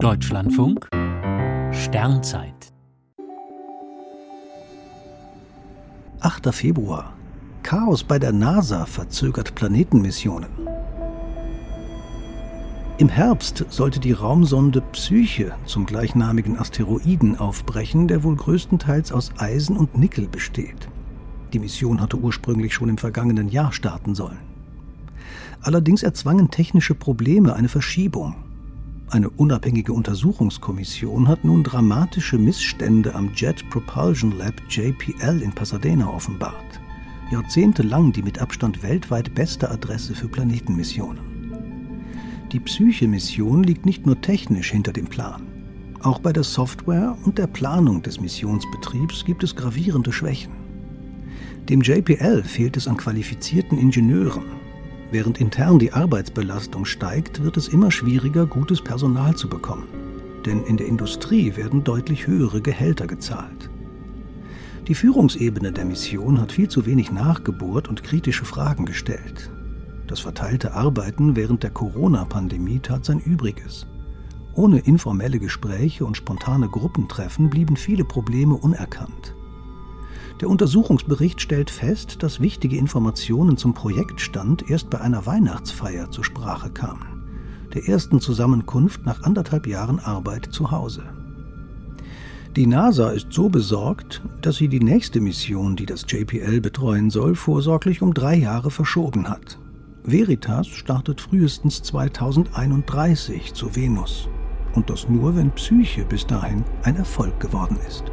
Deutschlandfunk Sternzeit 8. Februar. Chaos bei der NASA verzögert Planetenmissionen. Im Herbst sollte die Raumsonde Psyche zum gleichnamigen Asteroiden aufbrechen, der wohl größtenteils aus Eisen und Nickel besteht. Die Mission hatte ursprünglich schon im vergangenen Jahr starten sollen. Allerdings erzwangen technische Probleme eine Verschiebung. Eine unabhängige Untersuchungskommission hat nun dramatische Missstände am Jet Propulsion Lab JPL in Pasadena offenbart. Jahrzehntelang die mit Abstand weltweit beste Adresse für Planetenmissionen. Die Psyche-Mission liegt nicht nur technisch hinter dem Plan. Auch bei der Software und der Planung des Missionsbetriebs gibt es gravierende Schwächen. Dem JPL fehlt es an qualifizierten Ingenieuren, Während intern die Arbeitsbelastung steigt, wird es immer schwieriger, gutes Personal zu bekommen. Denn in der Industrie werden deutlich höhere Gehälter gezahlt. Die Führungsebene der Mission hat viel zu wenig nachgebohrt und kritische Fragen gestellt. Das verteilte Arbeiten während der Corona-Pandemie tat sein Übriges. Ohne informelle Gespräche und spontane Gruppentreffen blieben viele Probleme unerkannt. Der Untersuchungsbericht stellt fest, dass wichtige Informationen zum Projektstand erst bei einer Weihnachtsfeier zur Sprache kamen, der ersten Zusammenkunft nach anderthalb Jahren Arbeit zu Hause. Die NASA ist so besorgt, dass sie die nächste Mission, die das JPL betreuen soll, vorsorglich um drei Jahre verschoben hat. Veritas startet frühestens 2031 zu Venus. Und das nur, wenn Psyche bis dahin ein Erfolg geworden ist.